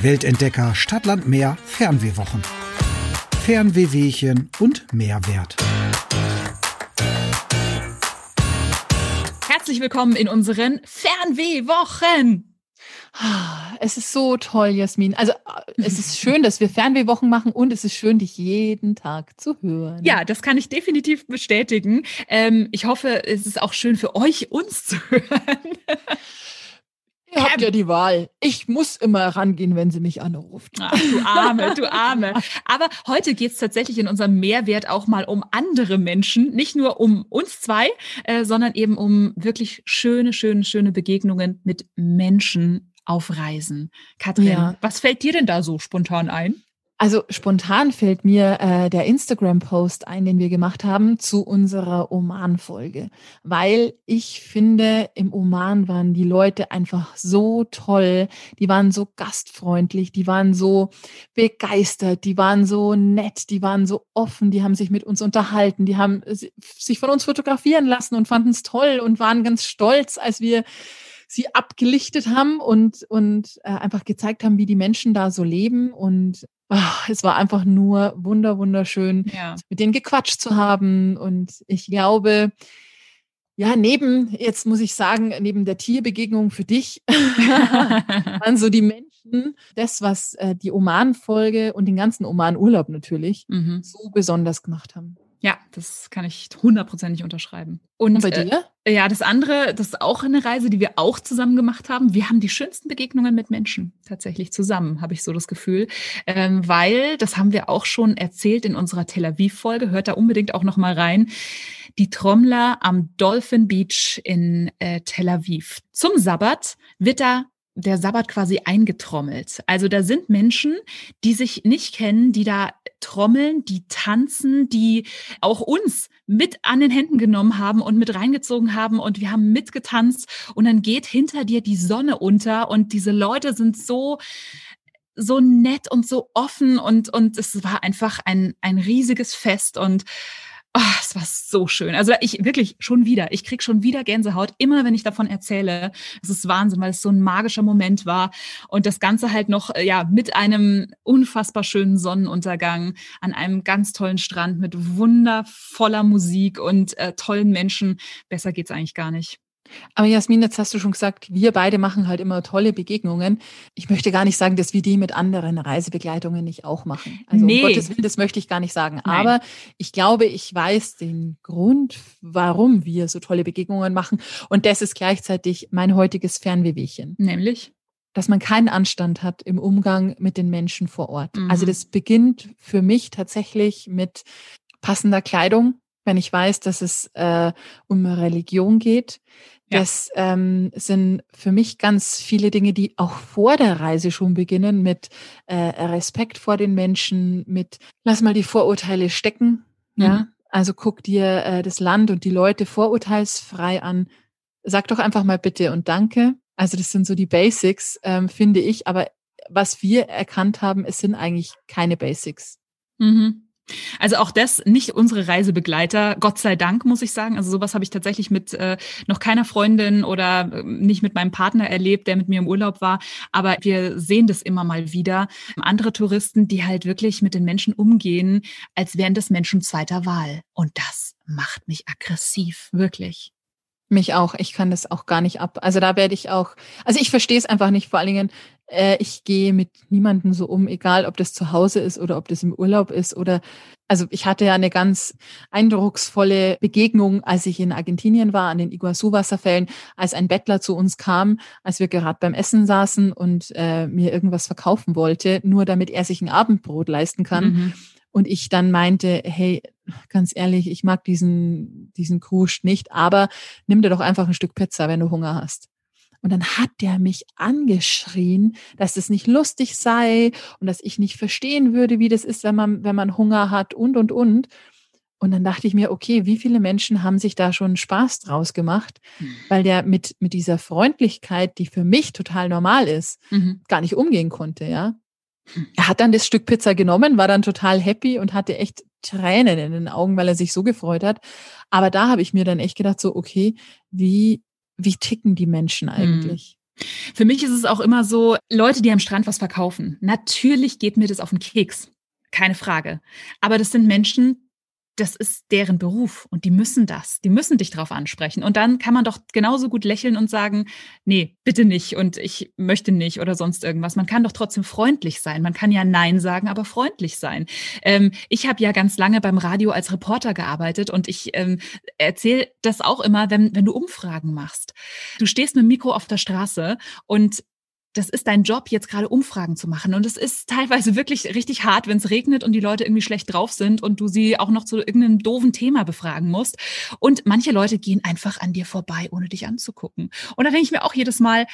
Die Weltentdecker Stadtland Meer Fernwehwochen. Fernwehwehchen und Mehrwert. Herzlich willkommen in unseren Fernwehwochen. Es ist so toll, Jasmin. Also es ist schön, dass wir Fernwehwochen machen und es ist schön, dich jeden Tag zu hören. Ja, das kann ich definitiv bestätigen. Ähm, ich hoffe, es ist auch schön für euch, uns zu hören. Ihr habt ja die Wahl. Ich muss immer rangehen, wenn sie mich anruft. Ach, du Arme, du Arme. Aber heute geht es tatsächlich in unserem Mehrwert auch mal um andere Menschen. Nicht nur um uns zwei, äh, sondern eben um wirklich schöne, schöne, schöne Begegnungen mit Menschen auf Reisen. Katrin, ja. was fällt dir denn da so spontan ein? Also spontan fällt mir äh, der Instagram-Post ein, den wir gemacht haben zu unserer Oman-Folge, weil ich finde, im Oman waren die Leute einfach so toll, die waren so gastfreundlich, die waren so begeistert, die waren so nett, die waren so offen, die haben sich mit uns unterhalten, die haben sich von uns fotografieren lassen und fanden es toll und waren ganz stolz, als wir sie abgelichtet haben und, und äh, einfach gezeigt haben, wie die Menschen da so leben. Und es war einfach nur wunder, wunderschön, ja. mit denen gequatscht zu haben. Und ich glaube, ja, neben, jetzt muss ich sagen, neben der Tierbegegnung für dich, waren so die Menschen, das, was äh, die Oman-Folge und den ganzen Oman-Urlaub natürlich mhm. so besonders gemacht haben. Ja, das kann ich hundertprozentig unterschreiben. Und, Und bei dir? Äh, ja, das andere, das ist auch eine Reise, die wir auch zusammen gemacht haben. Wir haben die schönsten Begegnungen mit Menschen tatsächlich zusammen, habe ich so das Gefühl. Ähm, weil, das haben wir auch schon erzählt in unserer Tel Aviv-Folge, hört da unbedingt auch nochmal rein. Die Trommler am Dolphin Beach in äh, Tel Aviv. Zum Sabbat wird da der Sabbat quasi eingetrommelt. Also da sind Menschen, die sich nicht kennen, die da trommeln, die tanzen, die auch uns mit an den Händen genommen haben und mit reingezogen haben und wir haben mitgetanzt und dann geht hinter dir die Sonne unter und diese Leute sind so so nett und so offen und und es war einfach ein ein riesiges Fest und Oh, es war so schön. Also ich wirklich schon wieder, ich krieg schon wieder Gänsehaut, immer wenn ich davon erzähle. Es ist Wahnsinn, weil es so ein magischer Moment war und das Ganze halt noch äh, ja mit einem unfassbar schönen Sonnenuntergang an einem ganz tollen Strand mit wundervoller Musik und äh, tollen Menschen. Besser geht's eigentlich gar nicht. Aber Jasmin, jetzt hast du schon gesagt, wir beide machen halt immer tolle Begegnungen. Ich möchte gar nicht sagen, dass wir die mit anderen Reisebegleitungen nicht auch machen. Also nee. um Gottes Willen, das möchte ich gar nicht sagen. Nein. Aber ich glaube, ich weiß den Grund, warum wir so tolle Begegnungen machen. Und das ist gleichzeitig mein heutiges Fernwehwehchen. Nämlich? Dass man keinen Anstand hat im Umgang mit den Menschen vor Ort. Mhm. Also das beginnt für mich tatsächlich mit passender Kleidung, wenn ich weiß, dass es äh, um Religion geht, das ähm, sind für mich ganz viele Dinge, die auch vor der Reise schon beginnen mit äh, Respekt vor den Menschen, mit lass mal die Vorurteile stecken. Mhm. Ja, also guck dir äh, das Land und die Leute vorurteilsfrei an. Sag doch einfach mal bitte und danke. Also das sind so die Basics, ähm, finde ich. Aber was wir erkannt haben, es sind eigentlich keine Basics. Mhm. Also auch das nicht unsere Reisebegleiter, Gott sei Dank, muss ich sagen. Also sowas habe ich tatsächlich mit äh, noch keiner Freundin oder äh, nicht mit meinem Partner erlebt, der mit mir im Urlaub war. Aber wir sehen das immer mal wieder. Andere Touristen, die halt wirklich mit den Menschen umgehen, als wären das Menschen zweiter Wahl. Und das macht mich aggressiv, wirklich. Mich auch. Ich kann das auch gar nicht ab. Also da werde ich auch, also ich verstehe es einfach nicht. Vor allen Dingen, äh, ich gehe mit niemandem so um, egal ob das zu Hause ist oder ob das im Urlaub ist oder, also ich hatte ja eine ganz eindrucksvolle Begegnung, als ich in Argentinien war, an den Iguazu-Wasserfällen, als ein Bettler zu uns kam, als wir gerade beim Essen saßen und äh, mir irgendwas verkaufen wollte, nur damit er sich ein Abendbrot leisten kann. Mhm. Und ich dann meinte, hey, ganz ehrlich, ich mag diesen, diesen Kruscht nicht, aber nimm dir doch einfach ein Stück Pizza, wenn du Hunger hast. Und dann hat der mich angeschrien, dass es nicht lustig sei und dass ich nicht verstehen würde, wie das ist, wenn man, wenn man Hunger hat und, und, und. Und dann dachte ich mir, okay, wie viele Menschen haben sich da schon Spaß draus gemacht, mhm. weil der mit, mit dieser Freundlichkeit, die für mich total normal ist, mhm. gar nicht umgehen konnte, ja. Er hat dann das Stück Pizza genommen, war dann total happy und hatte echt Tränen in den Augen, weil er sich so gefreut hat. Aber da habe ich mir dann echt gedacht, so, okay, wie, wie ticken die Menschen hm. eigentlich? Für mich ist es auch immer so, Leute, die am Strand was verkaufen. Natürlich geht mir das auf den Keks. Keine Frage. Aber das sind Menschen, das ist deren Beruf und die müssen das. Die müssen dich drauf ansprechen. Und dann kann man doch genauso gut lächeln und sagen, nee, bitte nicht und ich möchte nicht oder sonst irgendwas. Man kann doch trotzdem freundlich sein. Man kann ja Nein sagen, aber freundlich sein. Ähm, ich habe ja ganz lange beim Radio als Reporter gearbeitet und ich ähm, erzähle das auch immer, wenn, wenn du Umfragen machst. Du stehst mit dem Mikro auf der Straße und das ist dein Job, jetzt gerade Umfragen zu machen. Und es ist teilweise wirklich richtig hart, wenn es regnet und die Leute irgendwie schlecht drauf sind und du sie auch noch zu irgendeinem doofen Thema befragen musst. Und manche Leute gehen einfach an dir vorbei, ohne dich anzugucken. Und da denke ich mir auch jedes Mal,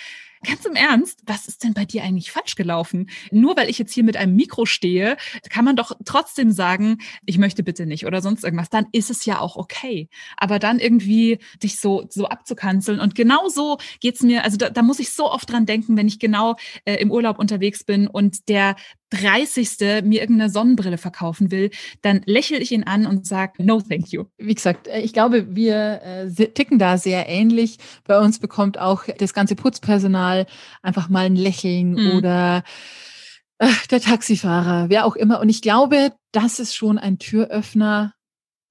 Ganz im Ernst, was ist denn bei dir eigentlich falsch gelaufen? Nur weil ich jetzt hier mit einem Mikro stehe, kann man doch trotzdem sagen, ich möchte bitte nicht oder sonst irgendwas. Dann ist es ja auch okay. Aber dann irgendwie dich so, so abzukanzeln. Und genau so geht's mir, also da, da muss ich so oft dran denken, wenn ich genau äh, im Urlaub unterwegs bin und der 30. mir irgendeine Sonnenbrille verkaufen will, dann lächle ich ihn an und sage, no, thank you. Wie gesagt, äh, ich glaube, wir äh, ticken da sehr ähnlich. Bei uns bekommt auch das ganze Putzpersonal einfach mal ein Lächeln mhm. oder äh, der Taxifahrer, wer auch immer. Und ich glaube, das ist schon ein Türöffner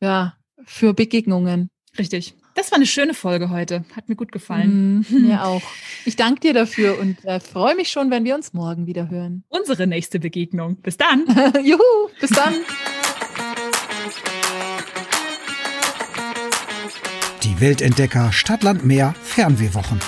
ja, für Begegnungen. Richtig. Das war eine schöne Folge heute. Hat mir gut gefallen. Mm, mir auch. Ich danke dir dafür und äh, freue mich schon, wenn wir uns morgen wieder hören. Unsere nächste Begegnung. Bis dann. Juhu, bis dann. Die Weltentdecker Stadtland Meer Fernwehwochen.